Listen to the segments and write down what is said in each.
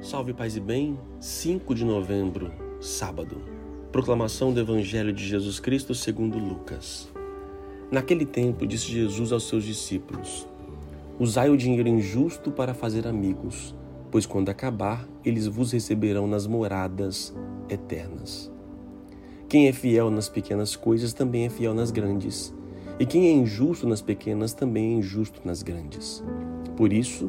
Salve paz e bem, 5 de novembro, sábado. Proclamação do Evangelho de Jesus Cristo segundo Lucas. Naquele tempo disse Jesus aos seus discípulos: Usai o dinheiro injusto para fazer amigos, pois quando acabar, eles vos receberão nas moradas eternas. Quem é fiel nas pequenas coisas também é fiel nas grandes, e quem é injusto nas pequenas também é injusto nas grandes. Por isso,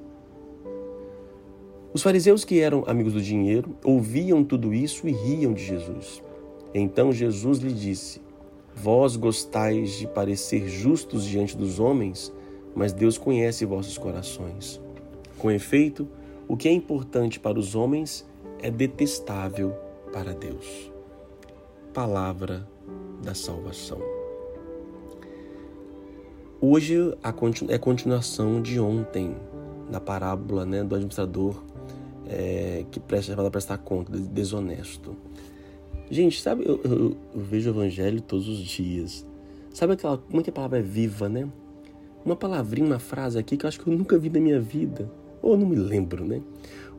Os fariseus que eram amigos do dinheiro ouviam tudo isso e riam de Jesus. Então Jesus lhe disse: Vós gostais de parecer justos diante dos homens, mas Deus conhece vossos corações. Com efeito, o que é importante para os homens é detestável para Deus. Palavra da salvação. Hoje é a continuação de ontem, da parábola né, do administrador é, que presta para prestar conta, desonesto. Gente, sabe, eu, eu, eu, vejo o evangelho todos os dias. Sabe aquela, como é que a palavra é viva, né? Uma palavrinha, uma frase aqui que eu acho que eu nunca vi na minha vida. Ou não me lembro, né?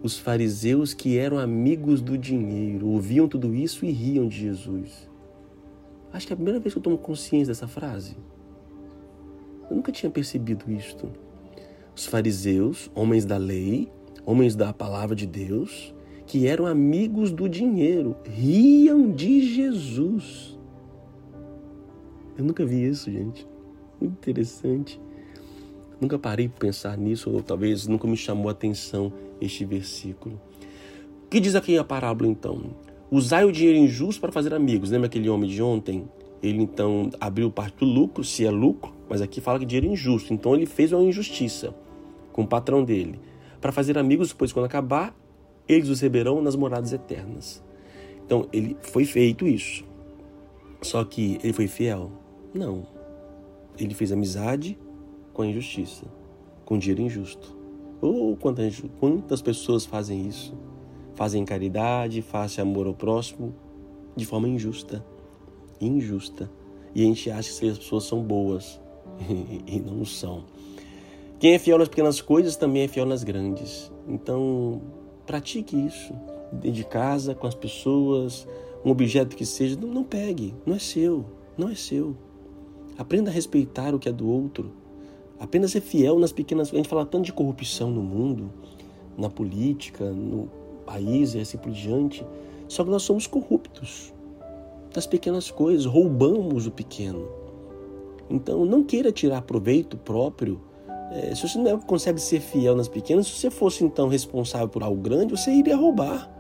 Os fariseus que eram amigos do dinheiro ouviam tudo isso e riam de Jesus. Acho que é a primeira vez que eu tomo consciência dessa frase. Eu nunca tinha percebido isto. Os fariseus, homens da lei, homens da palavra de Deus, que eram amigos do dinheiro, riam de Jesus. Eu nunca vi isso, gente. Muito interessante. Nunca parei para pensar nisso, ou talvez nunca me chamou a atenção este versículo. O que diz aqui a parábola então? Usai o dinheiro injusto para fazer amigos. Lembra aquele homem de ontem? Ele então abriu parte do lucro, se é lucro, mas aqui fala que dinheiro injusto. Então ele fez uma injustiça com o patrão dele para fazer amigos, pois quando acabar, eles os receberão nas moradas eternas. Então, ele foi feito isso. Só que ele foi fiel? Não. Ele fez amizade com a injustiça, com o dinheiro injusto. Ou oh, quantas, quantas pessoas fazem isso? Fazem caridade, fazem amor ao próximo de forma injusta. Injusta. E a gente acha que as pessoas são boas e não são. Quem é fiel nas pequenas coisas também é fiel nas grandes. Então, pratique isso. Dentro de casa, com as pessoas, um objeto que seja, não, não pegue, não é seu, não é seu. Aprenda a respeitar o que é do outro. Apenas ser fiel nas pequenas coisas. A gente fala tanto de corrupção no mundo, na política, no país e assim por diante. Só que nós somos corruptos das pequenas coisas, roubamos o pequeno. Então, não queira tirar proveito próprio é, se você não consegue ser fiel nas pequenas, se você fosse então responsável por algo grande, você iria roubar.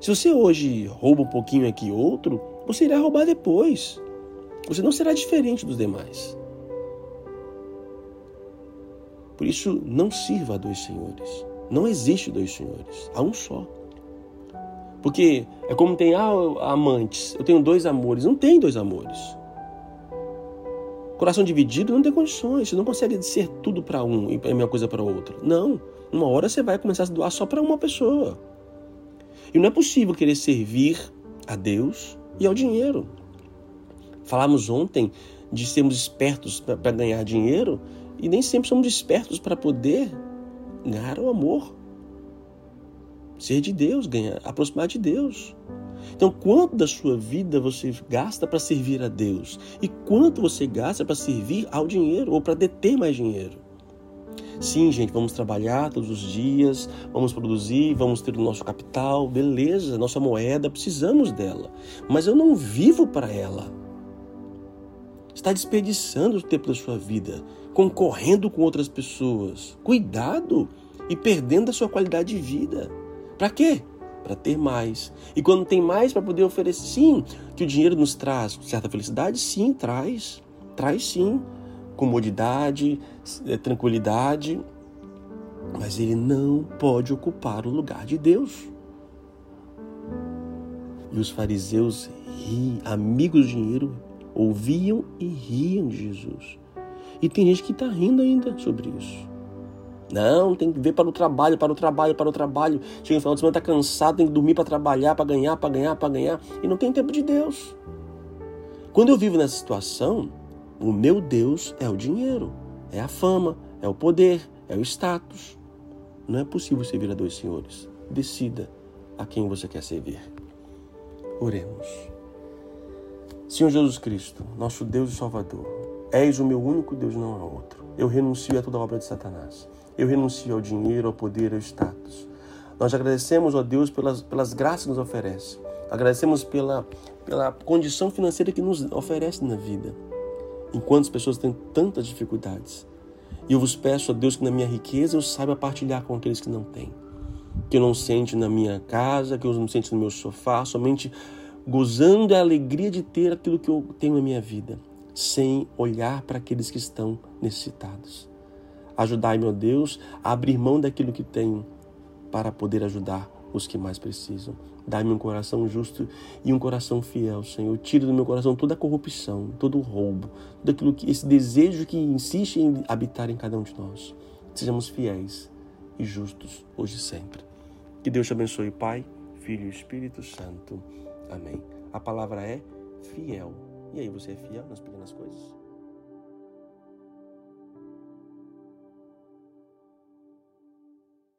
Se você hoje rouba um pouquinho aqui outro, você irá roubar depois. Você não será diferente dos demais. Por isso, não sirva a dois senhores. Não existe dois senhores. Há um só. Porque é como tem ah, amantes. Eu tenho dois amores. Não tem dois amores. Coração dividido não tem condições, você não consegue ser tudo para um e a mesma coisa para outro. Não. Uma hora você vai começar a se doar só para uma pessoa. E não é possível querer servir a Deus e ao dinheiro. Falamos ontem de sermos espertos para ganhar dinheiro e nem sempre somos espertos para poder ganhar o amor. Ser de Deus, ganhar, aproximar de Deus. Então, quanto da sua vida você gasta para servir a Deus? E quanto você gasta para servir ao dinheiro ou para deter mais dinheiro? Sim, gente, vamos trabalhar todos os dias, vamos produzir, vamos ter o nosso capital, beleza, nossa moeda, precisamos dela. Mas eu não vivo para ela. Está desperdiçando o tempo da sua vida, concorrendo com outras pessoas. Cuidado e perdendo a sua qualidade de vida. Para quê? Para ter mais. E quando tem mais para poder oferecer, sim, que o dinheiro nos traz certa felicidade, sim, traz. Traz sim. Comodidade, eh, tranquilidade. Mas ele não pode ocupar o lugar de Deus. E os fariseus, ri, amigos do dinheiro, ouviam e riam de Jesus. E tem gente que está rindo ainda sobre isso. Não, tem que ver para o trabalho, para o trabalho, para o trabalho. Chega no final de semana, está cansado, tem que dormir para trabalhar, para ganhar, para ganhar, para ganhar. E não tem tempo de Deus. Quando eu vivo nessa situação, o meu Deus é o dinheiro, é a fama, é o poder, é o status. Não é possível servir a dois senhores. Decida a quem você quer servir. Oremos. Senhor Jesus Cristo, nosso Deus e Salvador, és o meu único Deus, não há outro. Eu renuncio a toda obra de Satanás. Eu renuncio ao dinheiro, ao poder, ao status. Nós agradecemos, ó Deus, pelas, pelas graças que nos oferece. Agradecemos pela, pela condição financeira que nos oferece na vida. Enquanto as pessoas têm tantas dificuldades. E eu vos peço, ó Deus, que na minha riqueza eu saiba partilhar com aqueles que não têm. Que eu não sente na minha casa, que eu não sente no meu sofá, somente gozando a alegria de ter aquilo que eu tenho na minha vida, sem olhar para aqueles que estão necessitados. Ajudai, meu Deus, a abrir mão daquilo que tenho para poder ajudar os que mais precisam. Dai-me um coração justo e um coração fiel, Senhor. Tira do meu coração toda a corrupção, todo o roubo, todo aquilo que esse desejo que insiste em habitar em cada um de nós. Sejamos fiéis e justos hoje e sempre. Que Deus te abençoe, Pai, Filho e Espírito Santo. Amém. A palavra é fiel. E aí, você é fiel nas pequenas coisas?